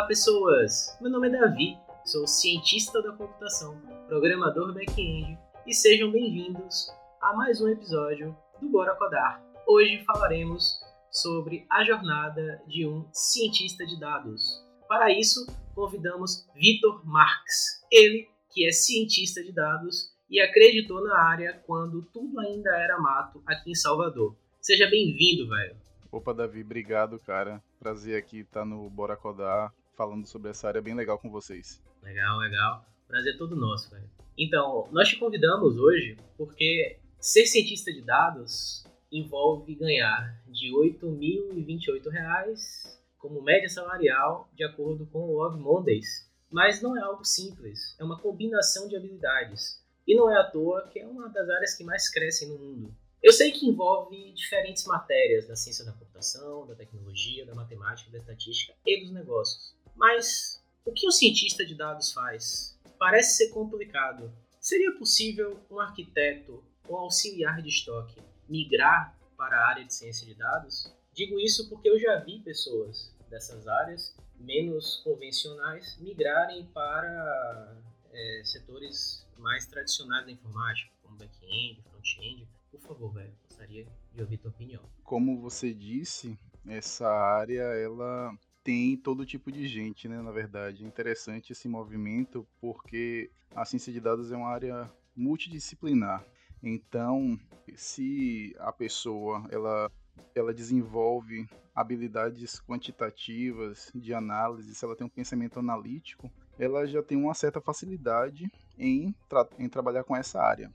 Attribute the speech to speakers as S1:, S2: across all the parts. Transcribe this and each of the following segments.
S1: Olá, pessoas! Meu nome é Davi, sou cientista da computação, programador back-end e sejam bem-vindos a mais um episódio do Bora Codar. Hoje falaremos sobre a jornada de um cientista de dados. Para isso, convidamos Vitor Marx, ele que é cientista de dados e acreditou na área quando tudo ainda era mato aqui em Salvador. Seja bem-vindo, velho.
S2: Opa, Davi, obrigado, cara. Prazer aqui estar no Bora Codar, falando sobre essa área bem legal com vocês.
S1: Legal, legal. Prazer é todo nosso, velho. Então, nós te convidamos hoje porque ser cientista de dados envolve ganhar de R$ 8.028 como média salarial, de acordo com o Love Mondays. Mas não é algo simples, é uma combinação de habilidades. E não é à toa que é uma das áreas que mais crescem no mundo. Eu sei que envolve diferentes matérias da ciência da computação, da tecnologia, da matemática, da estatística e dos negócios. Mas o que um cientista de dados faz? Parece ser complicado. Seria possível um arquiteto ou auxiliar de estoque migrar para a área de ciência de dados? Digo isso porque eu já vi pessoas dessas áreas menos convencionais migrarem para é, setores mais tradicionais da informática, como back-end, front-end. Por favor, velho, gostaria de ouvir tua opinião.
S2: Como você disse, essa área ela tem todo tipo de gente, né? Na verdade, é interessante esse movimento porque a ciência de dados é uma área multidisciplinar. Então, se a pessoa ela ela desenvolve habilidades quantitativas de análise, se ela tem um pensamento analítico, ela já tem uma certa facilidade em, tra em trabalhar com essa área,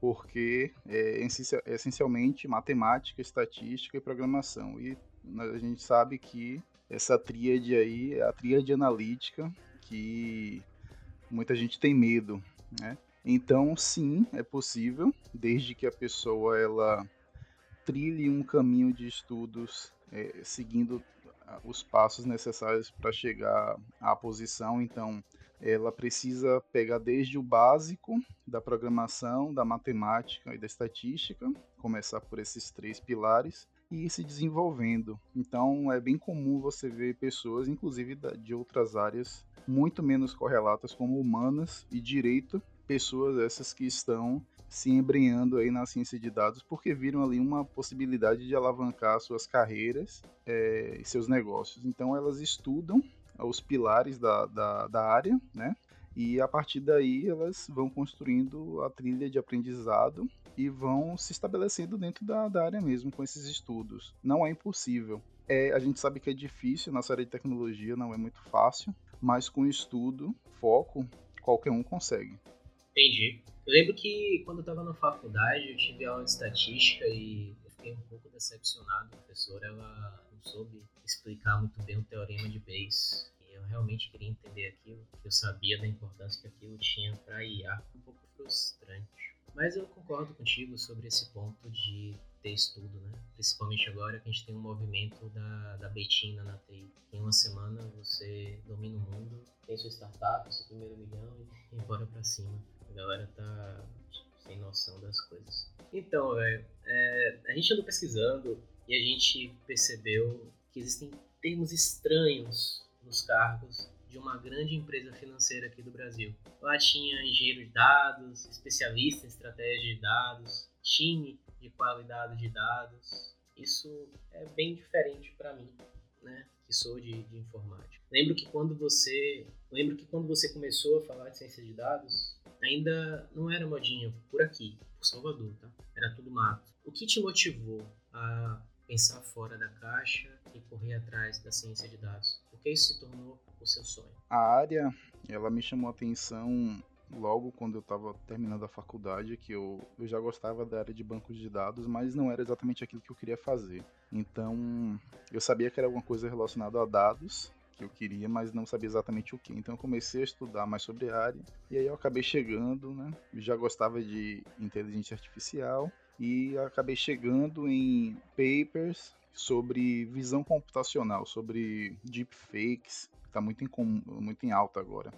S2: porque é essencialmente matemática, estatística e programação. E a gente sabe que essa tríade aí a tríade analítica que muita gente tem medo, né? Então, sim, é possível, desde que a pessoa ela trilhe um caminho de estudos é, seguindo ah, os passos necessários para chegar à posição. Então, ela precisa pegar desde o básico da programação, da matemática e da estatística, começar por esses três pilares e ir se desenvolvendo. Então, é bem comum você ver pessoas, inclusive de outras áreas, muito menos correlatas, como humanas e direito, pessoas essas que estão se embrenhando aí na ciência de dados porque viram ali uma possibilidade de alavancar suas carreiras é, e seus negócios. Então elas estudam os pilares da, da, da área, né? E a partir daí elas vão construindo a trilha de aprendizado e vão se estabelecendo dentro da, da área mesmo com esses estudos. Não é impossível. É, a gente sabe que é difícil, nossa área de tecnologia não é muito fácil, mas com estudo, foco, qualquer um consegue.
S1: Entendi. Eu lembro que quando eu estava na faculdade, eu tive aula de estatística e eu fiquei um pouco decepcionado. A professora ela não soube explicar muito bem o teorema de Bayes. Eu realmente queria entender aquilo, eu sabia da importância que aquilo tinha para IA. Um pouco frustrante. Mas eu concordo contigo sobre esse ponto de ter estudo, né? Principalmente agora que a gente tem um movimento da, da Betina na TI. Em uma semana você domina o mundo, tem sua startup, seu primeiro milhão e bora pra cima. A galera tá sem noção das coisas. Então, velho, é, a gente andou pesquisando e a gente percebeu que existem termos estranhos nos cargos de uma grande empresa financeira aqui do Brasil. Lá tinha engenheiro de dados, especialista em estratégia de dados, time de qualidade de dados. Isso é bem diferente para mim, né? Que sou de, de informática. Lembro que quando você, lembro que quando você começou a falar de ciência de dados, ainda não era modinha por aqui, por Salvador, tá? Era tudo mato. O que te motivou a pensar fora da caixa e correr atrás da ciência de dados? Que isso se tornou o seu sonho?
S2: A área, ela me chamou a atenção logo quando eu estava terminando a faculdade, que eu, eu já gostava da área de bancos de dados, mas não era exatamente aquilo que eu queria fazer. Então, eu sabia que era alguma coisa relacionada a dados, que eu queria, mas não sabia exatamente o que. Então eu comecei a estudar mais sobre a área e aí eu acabei chegando, né? Já gostava de inteligência artificial e acabei chegando em papers sobre visão computacional, sobre deepfakes, que está muito em, muito em alta agora.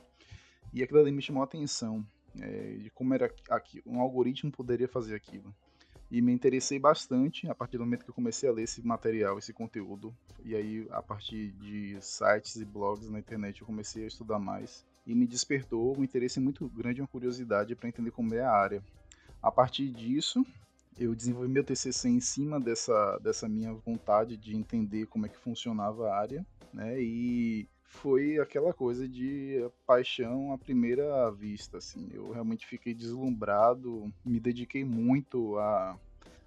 S2: E aquilo ali me chamou a atenção é, de como era aqui, um algoritmo poderia fazer aquilo. e me interessei bastante a partir do momento que eu comecei a ler esse material, esse conteúdo. E aí, a partir de sites e blogs na internet, eu comecei a estudar mais e me despertou um interesse muito grande, uma curiosidade para entender como é a área. A partir disso, eu desenvolvi meu TCC em cima dessa, dessa minha vontade de entender como é que funcionava a área, né? E foi aquela coisa de paixão à primeira vista, assim. Eu realmente fiquei deslumbrado, me dediquei muito a,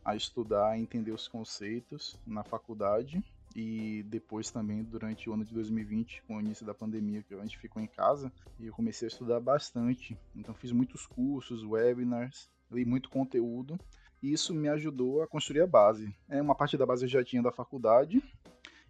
S2: a estudar, a entender os conceitos na faculdade e depois também durante o ano de 2020, com o início da pandemia, que a gente ficou em casa, e eu comecei a estudar bastante. Então fiz muitos cursos, webinars, li muito conteúdo e isso me ajudou a construir a base. É uma parte da base eu já tinha da faculdade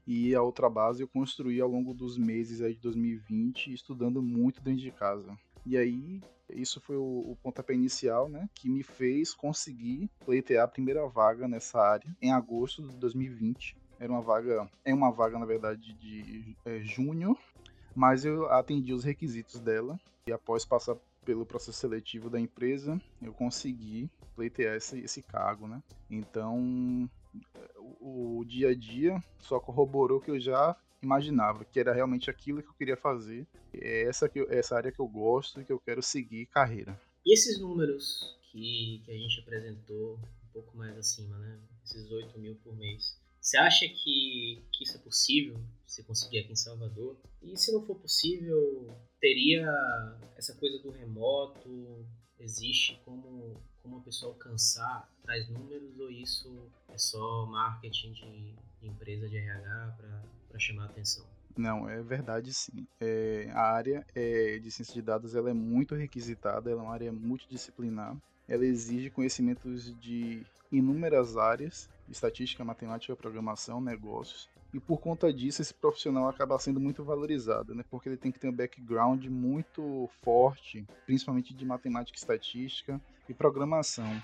S2: e a outra base eu construí ao longo dos meses aí de 2020, estudando muito dentro de casa. E aí isso foi o, o pontapé inicial, né, que me fez conseguir pleitear a primeira vaga nessa área em agosto de 2020. Era uma vaga, é uma vaga na verdade de é, júnior, mas eu atendi os requisitos dela e após passar pelo processo seletivo da empresa, eu consegui pleitear esse, esse cargo, né? Então, o, o dia a dia só corroborou que eu já imaginava, que era realmente aquilo que eu queria fazer. É essa, que essa área que eu gosto e que eu quero seguir carreira.
S1: E esses números que, que a gente apresentou um pouco mais acima, né? Esses 8 mil por mês. Você acha que, que isso é possível, se conseguir aqui em Salvador? E se não for possível, teria essa coisa do remoto? Existe como, como a pessoa alcançar tais números ou isso é só marketing de, de empresa de RH para chamar a atenção?
S2: Não, é verdade sim. É, a área é, de ciência de dados ela é muito requisitada, ela é uma área multidisciplinar. Ela exige conhecimentos de inúmeras áreas estatística, matemática, programação, negócios. E por conta disso, esse profissional acaba sendo muito valorizado, né? Porque ele tem que ter um background muito forte, principalmente de matemática, estatística e programação.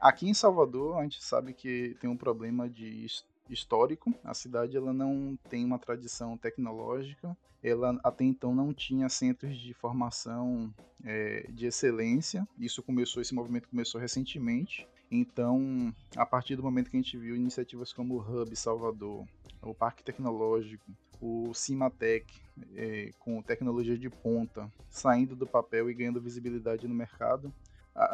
S2: Aqui em Salvador, a gente sabe que tem um problema de histórico. A cidade ela não tem uma tradição tecnológica. Ela até então não tinha centros de formação é, de excelência. Isso começou, esse movimento começou recentemente. Então, a partir do momento que a gente viu iniciativas como o Hub Salvador, o Parque Tecnológico, o Cimatec, é, com tecnologia de ponta, saindo do papel e ganhando visibilidade no mercado,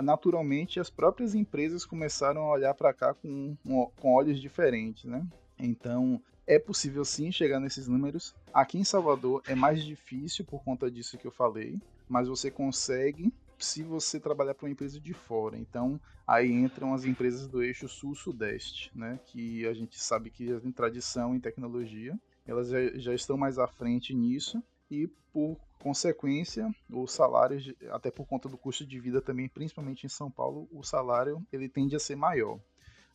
S2: naturalmente as próprias empresas começaram a olhar para cá com, com olhos diferentes, né? Então, é possível sim chegar nesses números. Aqui em Salvador é mais difícil por conta disso que eu falei, mas você consegue se você trabalhar para uma empresa de fora. Então, aí entram as empresas do eixo sul-sudeste, né? Que a gente sabe que tem tradição em tecnologia, elas já, já estão mais à frente nisso e por consequência, o salário, até por conta do custo de vida também, principalmente em São Paulo, o salário ele tende a ser maior.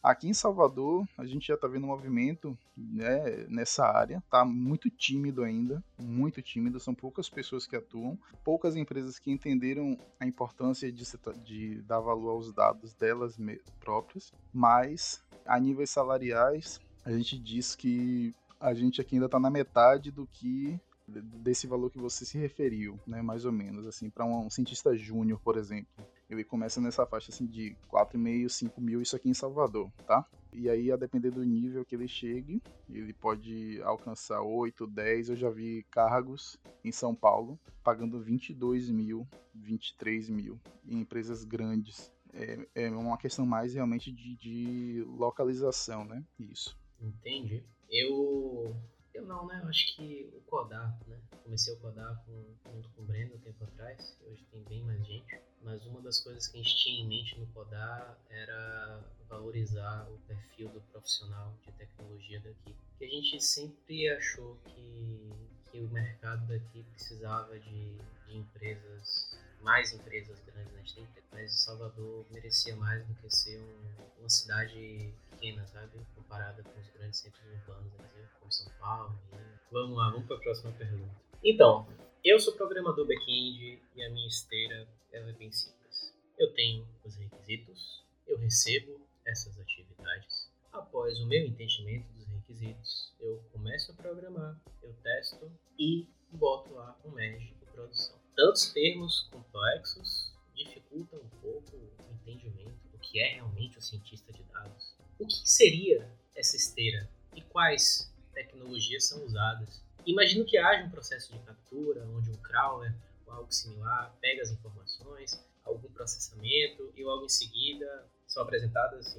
S2: Aqui em Salvador, a gente já está vendo um movimento né, nessa área, está muito tímido ainda, muito tímido, são poucas pessoas que atuam, poucas empresas que entenderam a importância de, de dar valor aos dados delas próprias, mas a níveis salariais, a gente diz que a gente aqui ainda está na metade do que desse valor que você se referiu, né, mais ou menos, assim, para um cientista júnior, por exemplo. Ele começa nessa faixa assim de 4,5, 5 mil, isso aqui em Salvador, tá? E aí, a depender do nível que ele chegue, ele pode alcançar 8, 10. Eu já vi cargos em São Paulo pagando 22 mil, 23 mil em empresas grandes. É, é uma questão mais realmente de, de localização, né? Isso.
S1: Entendi. Eu eu não, né? Eu acho que o Codar, né? Comecei o com, junto com o Breno um tempo atrás. Hoje tem bem mais gente. Mas uma das coisas que a gente tinha em mente no Codar era valorizar o perfil do profissional de tecnologia daqui. Que a gente sempre achou que, que o mercado daqui precisava de, de empresas, mais empresas grandes, né? Tem, mas Salvador merecia mais do que ser um, uma cidade pequena, sabe? Comparada com os grandes centros urbanos, né? como São Paulo. E... Vamos lá, vamos para a próxima pergunta. Então, eu sou programador back-end e a minha esteira é bem simples. Eu tenho os requisitos, eu recebo essas atividades. Após o meu entendimento dos requisitos, eu começo a programar, eu testo e boto lá um merge de produção. Tantos termos complexos dificultam um pouco o entendimento que é realmente o cientista de dados? O que seria essa esteira e quais tecnologias são usadas? Imagino que haja um processo de captura onde um crawler ou algo similar pega as informações, algum processamento e logo em seguida são apresentadas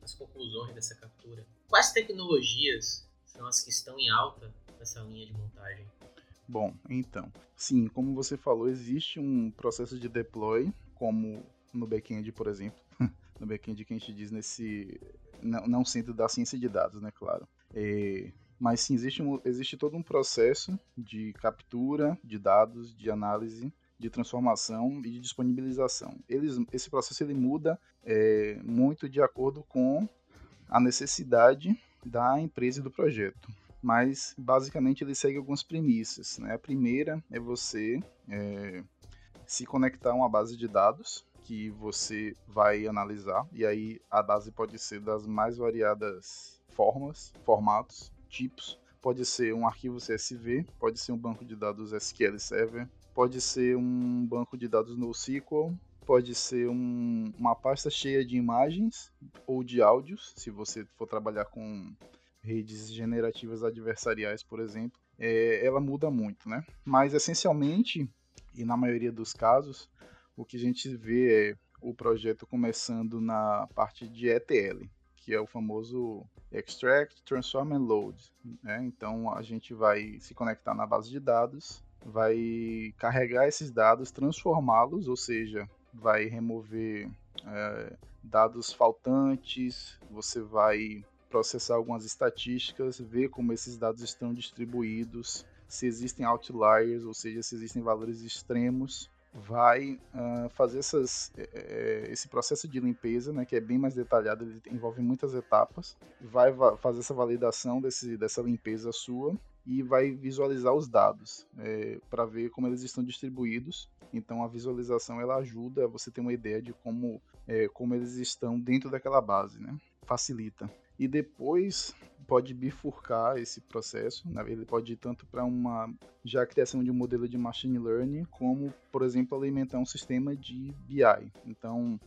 S1: as conclusões dessa captura. Quais tecnologias são as que estão em alta nessa linha de montagem?
S2: Bom, então, sim, como você falou, existe um processo de deploy, como no back-end, por exemplo, no back-end que a gente diz nesse, não, não centro da ciência de dados, né, claro. É, mas sim, existe, um, existe todo um processo de captura de dados, de análise, de transformação e de disponibilização. Eles, esse processo ele muda é, muito de acordo com a necessidade da empresa e do projeto mas basicamente ele segue algumas premissas. Né? A primeira é você é, se conectar a uma base de dados que você vai analisar, e aí a base pode ser das mais variadas formas, formatos, tipos. Pode ser um arquivo CSV, pode ser um banco de dados SQL Server, pode ser um banco de dados NoSQL, pode ser um, uma pasta cheia de imagens ou de áudios, se você for trabalhar com redes generativas adversariais, por exemplo, é, ela muda muito, né? Mas essencialmente, e na maioria dos casos, o que a gente vê é o projeto começando na parte de ETL, que é o famoso Extract, Transform and Load. Né? Então a gente vai se conectar na base de dados, vai carregar esses dados, transformá-los, ou seja, vai remover é, dados faltantes, você vai processar algumas estatísticas, ver como esses dados estão distribuídos, se existem outliers, ou seja, se existem valores extremos, vai uh, fazer essas, é, esse processo de limpeza, né, que é bem mais detalhado, ele envolve muitas etapas, vai fazer essa validação desse, dessa limpeza sua e vai visualizar os dados é, para ver como eles estão distribuídos. Então a visualização ela ajuda você ter uma ideia de como, é, como eles estão dentro daquela base, né? Facilita e depois pode bifurcar esse processo, né? ele pode ir tanto para uma já criação de um modelo de machine learning, como, por exemplo, alimentar um sistema de BI. Então,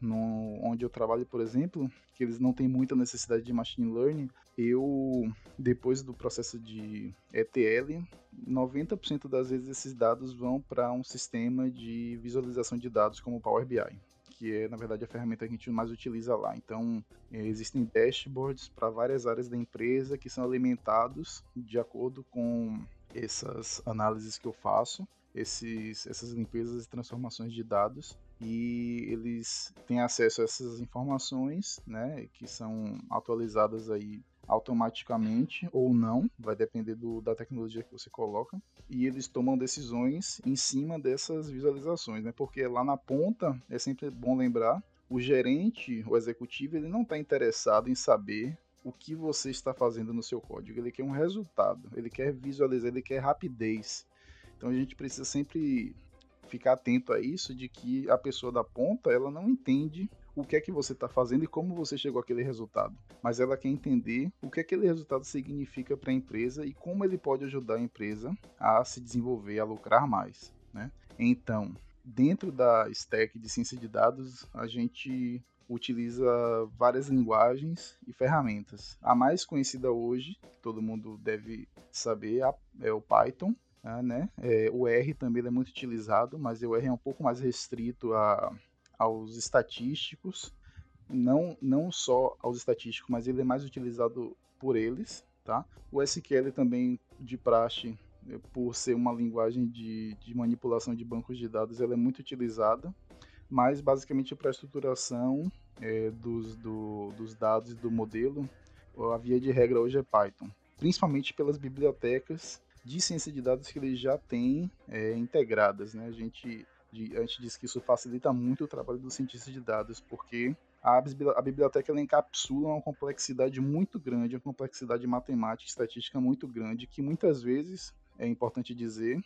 S2: no, onde eu trabalho, por exemplo, que eles não têm muita necessidade de machine learning, eu, depois do processo de ETL, 90% das vezes esses dados vão para um sistema de visualização de dados como Power BI que é na verdade a ferramenta que a gente mais utiliza lá. Então, é, existem dashboards para várias áreas da empresa que são alimentados de acordo com essas análises que eu faço, esses, essas limpezas e transformações de dados e eles têm acesso a essas informações, né, que são atualizadas aí automaticamente ou não, vai depender do, da tecnologia que você coloca, e eles tomam decisões em cima dessas visualizações, né? Porque lá na ponta é sempre bom lembrar, o gerente, o executivo, ele não está interessado em saber o que você está fazendo no seu código, ele quer um resultado, ele quer visualizar, ele quer rapidez. Então a gente precisa sempre ficar atento a isso de que a pessoa da ponta ela não entende o que é que você está fazendo e como você chegou àquele resultado. Mas ela quer entender o que aquele resultado significa para a empresa e como ele pode ajudar a empresa a se desenvolver, a lucrar mais. Né? Então, dentro da stack de ciência de dados, a gente utiliza várias linguagens e ferramentas. A mais conhecida hoje, todo mundo deve saber, é o Python. Né? É, o R também é muito utilizado, mas o R é um pouco mais restrito a aos estatísticos, não, não só aos estatísticos, mas ele é mais utilizado por eles, tá? O SQL também, de praxe, eh, por ser uma linguagem de, de manipulação de bancos de dados, ela é muito utilizada, mas basicamente para a estruturação é, dos, do, dos dados do modelo, a via de regra hoje é Python, principalmente pelas bibliotecas de ciência de dados que ele já tem é, integradas, né? A gente a gente diz que isso facilita muito o trabalho do cientista de dados, porque a, a biblioteca ela encapsula uma complexidade muito grande, uma complexidade matemática e estatística muito grande, que muitas vezes, é importante dizer,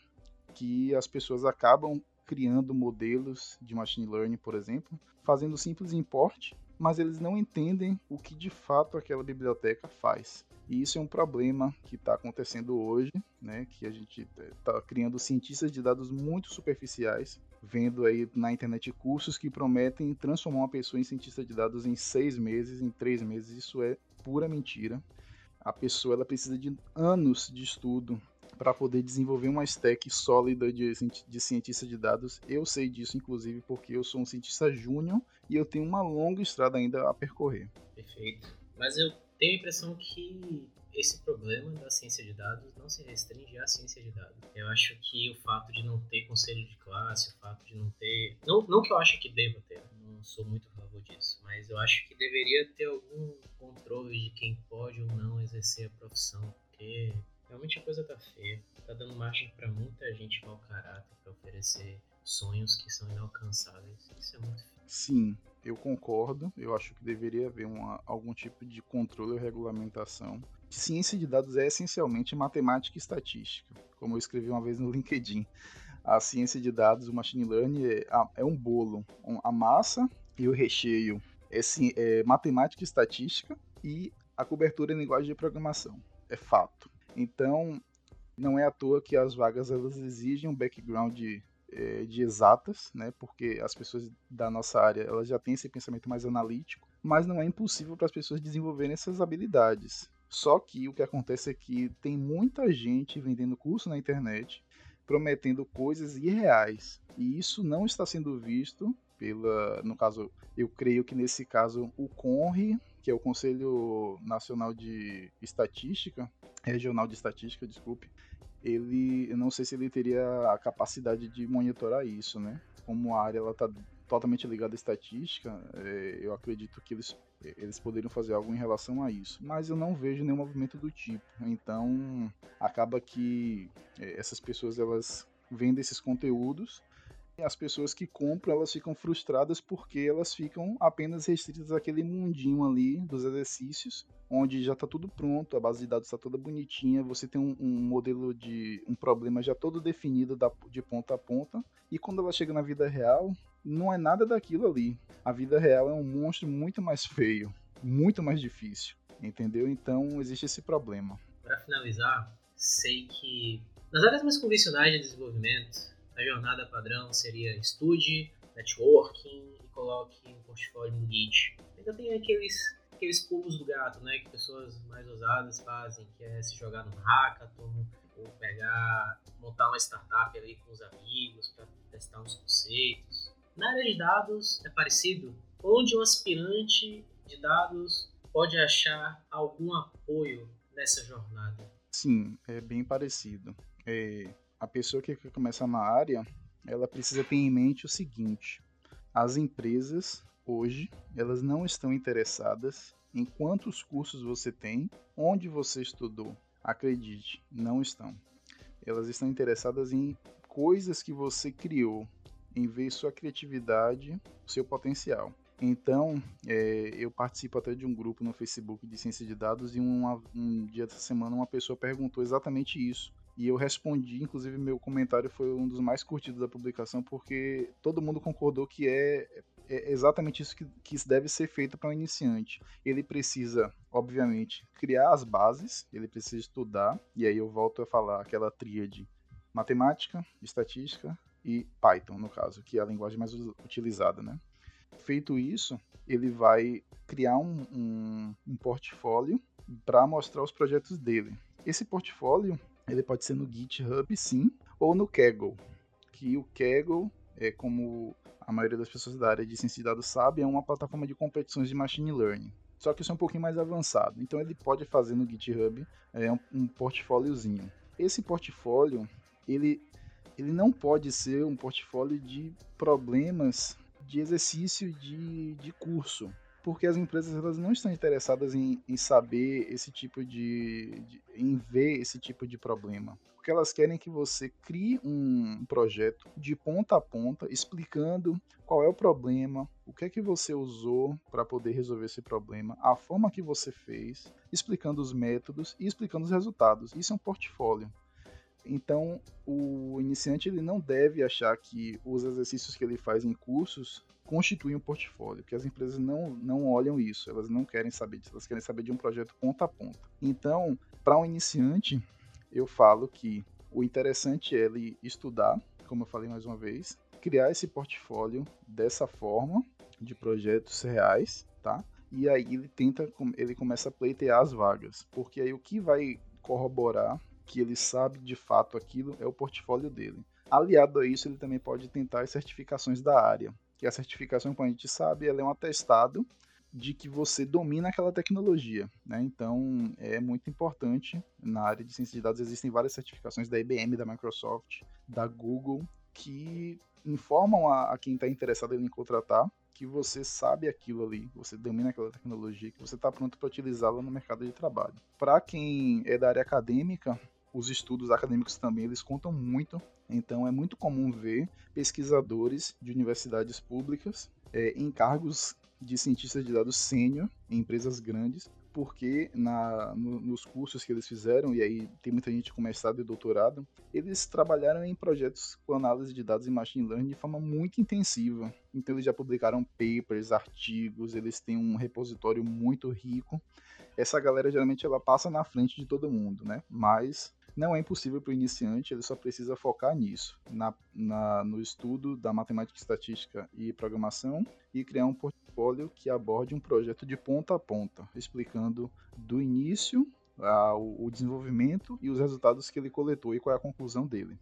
S2: que as pessoas acabam criando modelos de machine learning, por exemplo, fazendo simples import, mas eles não entendem o que de fato aquela biblioteca faz. E isso é um problema que está acontecendo hoje, né, que a gente está criando cientistas de dados muito superficiais vendo aí na internet cursos que prometem transformar uma pessoa em cientista de dados em seis meses, em três meses. Isso é pura mentira. A pessoa ela precisa de anos de estudo para poder desenvolver uma stack sólida de, de cientista de dados. Eu sei disso, inclusive, porque eu sou um cientista júnior e eu tenho uma longa estrada ainda a percorrer.
S1: Perfeito. Mas eu tenho a impressão que esse problema da ciência de dados não se restringe à ciência de dados. Eu acho que o fato de não ter conselho de classe, o fato de não ter. Não, não que eu acho que deva ter, não sou muito a favor disso, mas eu acho que deveria ter algum controle de quem pode ou não exercer a profissão, porque realmente a coisa tá feia. Tá dando margem para muita gente mau caráter para oferecer sonhos que são inalcançáveis. Isso é muito feio.
S2: Sim, eu concordo. Eu acho que deveria haver uma, algum tipo de controle ou regulamentação. Ciência de dados é essencialmente matemática e estatística, como eu escrevi uma vez no LinkedIn. A ciência de dados, o machine learning, é, é um bolo. A massa e o recheio é, sim, é matemática e estatística e a cobertura em linguagem de programação. É fato. Então, não é à toa que as vagas elas exigem um background de, é, de exatas, né? Porque as pessoas da nossa área elas já têm esse pensamento mais analítico, mas não é impossível para as pessoas desenvolverem essas habilidades. Só que o que acontece é que tem muita gente vendendo curso na internet, prometendo coisas irreais. E isso não está sendo visto pela, no caso, eu creio que nesse caso o CONRE, que é o Conselho Nacional de Estatística, Regional de Estatística, desculpe, ele, eu não sei se ele teria a capacidade de monitorar isso, né? Como a área ela está totalmente ligada à estatística, é, eu acredito que eles, eles poderiam fazer algo em relação a isso. Mas eu não vejo nenhum movimento do tipo. Então, acaba que é, essas pessoas elas vendem esses conteúdos as pessoas que compram elas ficam frustradas porque elas ficam apenas restritas àquele mundinho ali dos exercícios, onde já está tudo pronto, a base de dados está toda bonitinha, você tem um, um, modelo de um problema já todo definido da, de ponta a ponta, e quando ela chega na vida real, não é nada daquilo ali. A vida real é um monstro muito mais feio, muito mais difícil, entendeu? Então existe esse problema.
S1: Para finalizar, sei que nas áreas mais convencionais de desenvolvimento, a jornada padrão seria estude, networking e coloque um portfólio no Git. Ainda tem aqueles, aqueles pulos do gato, né, que pessoas mais ousadas fazem, que é se jogar no hackathon, ou pegar, montar uma startup ali com os amigos para testar uns conceitos. Na área de dados é parecido, onde um aspirante de dados pode achar algum apoio nessa jornada?
S2: Sim, é bem parecido. É, a pessoa que quer começar na área, ela precisa ter em mente o seguinte: as empresas hoje, elas não estão interessadas em quantos cursos você tem, onde você estudou. Acredite, não estão. Elas estão interessadas em coisas que você criou, em ver sua criatividade, seu potencial. Então, é, eu participo até de um grupo no Facebook de ciência de dados e uma, um dia dessa semana uma pessoa perguntou exatamente isso. E eu respondi, inclusive meu comentário foi um dos mais curtidos da publicação, porque todo mundo concordou que é, é exatamente isso que, que deve ser feito para um iniciante. Ele precisa, obviamente, criar as bases, ele precisa estudar, e aí eu volto a falar aquela tríade matemática, estatística e Python, no caso, que é a linguagem mais utilizada, né? Feito isso, ele vai criar um, um, um portfólio para mostrar os projetos dele. Esse portfólio ele pode ser no GitHub, sim, ou no Kaggle, que o Kaggle é como a maioria das pessoas da área de ciência de dados sabe, é uma plataforma de competições de machine learning. Só que isso é um pouquinho mais avançado. Então ele pode fazer no GitHub é, um, um portfóliozinho. Esse portfólio, ele, ele não pode ser um portfólio de problemas de exercício de, de curso porque as empresas elas não estão interessadas em, em saber esse tipo de, de, em ver esse tipo de problema. Porque elas querem que você crie um projeto de ponta a ponta, explicando qual é o problema, o que é que você usou para poder resolver esse problema, a forma que você fez, explicando os métodos e explicando os resultados. Isso é um portfólio. Então, o iniciante ele não deve achar que os exercícios que ele faz em cursos constituem um portfólio, porque as empresas não, não olham isso, elas não querem saber disso, elas querem saber de um projeto ponta a ponta. Então, para um iniciante, eu falo que o interessante é ele estudar, como eu falei mais uma vez, criar esse portfólio dessa forma, de projetos reais, tá? E aí ele tenta, ele começa a pleitear as vagas, porque aí o que vai corroborar que ele sabe de fato aquilo é o portfólio dele. Aliado a isso, ele também pode tentar as certificações da área, que a certificação, como a gente sabe, ela é um atestado de que você domina aquela tecnologia. Né? Então, é muito importante. Na área de ciência de dados existem várias certificações da IBM, da Microsoft, da Google, que informam a, a quem está interessado em contratar que você sabe aquilo ali, você domina aquela tecnologia, que você está pronto para utilizá-la no mercado de trabalho. Para quem é da área acadêmica, os estudos acadêmicos também eles contam muito. Então é muito comum ver pesquisadores de universidades públicas é, em cargos de cientista de dados sênior em empresas grandes, porque na, no, nos cursos que eles fizeram, e aí tem muita gente com mestrado e doutorado, eles trabalharam em projetos com análise de dados e machine learning de forma muito intensiva. Então eles já publicaram papers, artigos, eles têm um repositório muito rico. Essa galera geralmente ela passa na frente de todo mundo, né? Mas não é impossível para o iniciante, ele só precisa focar nisso, na, na, no estudo da matemática, estatística e programação e criar um portfólio que aborde um projeto de ponta a ponta, explicando do início o desenvolvimento e os resultados que ele coletou e qual é a conclusão dele.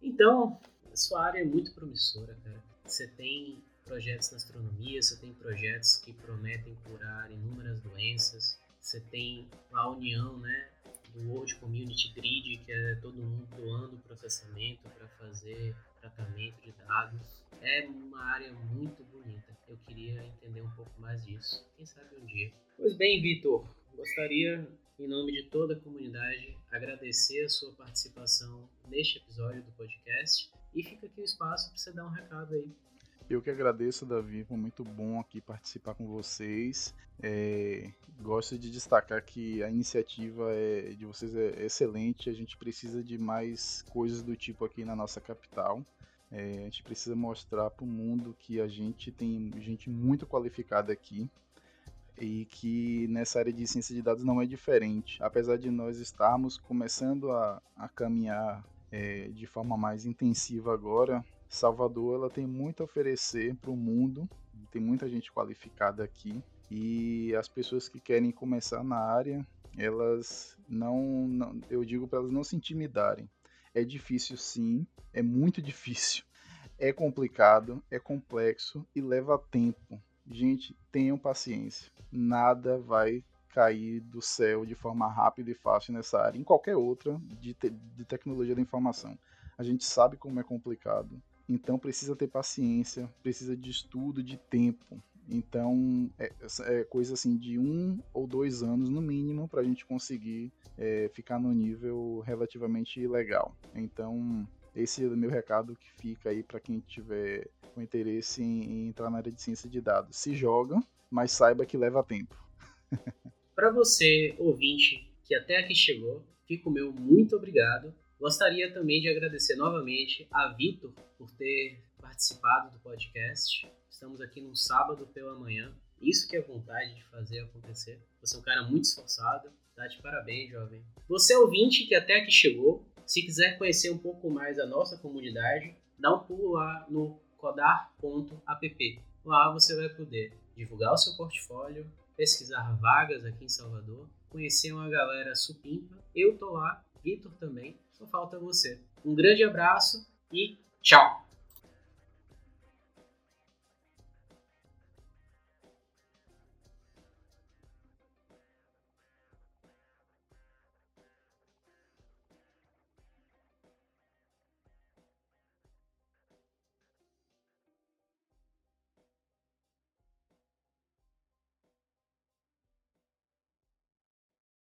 S1: Então, a sua área é muito promissora, cara. Você tem projetos na astronomia, você tem projetos que prometem curar inúmeras doenças, você tem a união, né, do World Community Grid, que é todo mundo doando processamento para fazer tratamento de dados. É uma área muito bonita. Eu queria entender um pouco mais disso. Quem sabe um dia. Pois bem, Vitor, gostaria, em nome de toda a comunidade, agradecer a sua participação neste episódio do podcast. E fica aqui o espaço para você dar um recado aí
S2: eu que agradeço, Davi, foi muito bom aqui participar com vocês. É, gosto de destacar que a iniciativa é, de vocês é excelente. A gente precisa de mais coisas do tipo aqui na nossa capital. É, a gente precisa mostrar para o mundo que a gente tem gente muito qualificada aqui e que nessa área de ciência de dados não é diferente. Apesar de nós estarmos começando a, a caminhar é, de forma mais intensiva agora, Salvador ela tem muito a oferecer para o mundo, tem muita gente qualificada aqui e as pessoas que querem começar na área, elas não, não eu digo para elas não se intimidarem. É difícil sim, é muito difícil, é complicado, é complexo e leva tempo. Gente, tenham paciência. Nada vai cair do céu de forma rápida e fácil nessa área, em qualquer outra de, te de tecnologia da informação. A gente sabe como é complicado, então precisa ter paciência, precisa de estudo, de tempo. Então é, é coisa assim de um ou dois anos no mínimo para a gente conseguir é, ficar no nível relativamente legal. Então esse é o meu recado que fica aí para quem tiver com interesse em, em entrar na área de ciência de dados. Se joga, mas saiba que leva tempo.
S1: para você, ouvinte, que até aqui chegou, fico meu muito obrigado. Gostaria também de agradecer novamente a Vitor por ter participado do podcast. Estamos aqui num sábado pela manhã. Isso que é vontade de fazer acontecer. Você é um cara muito esforçado. Tá de parabéns, jovem. Você ouvinte que até aqui chegou, se quiser conhecer um pouco mais a nossa comunidade, dá um pulo lá no codar.app. Lá você vai poder divulgar o seu portfólio, pesquisar vagas aqui em Salvador, conhecer uma galera supimpa. Eu tô lá, Vitor também, só falta você. Um grande abraço e tchau!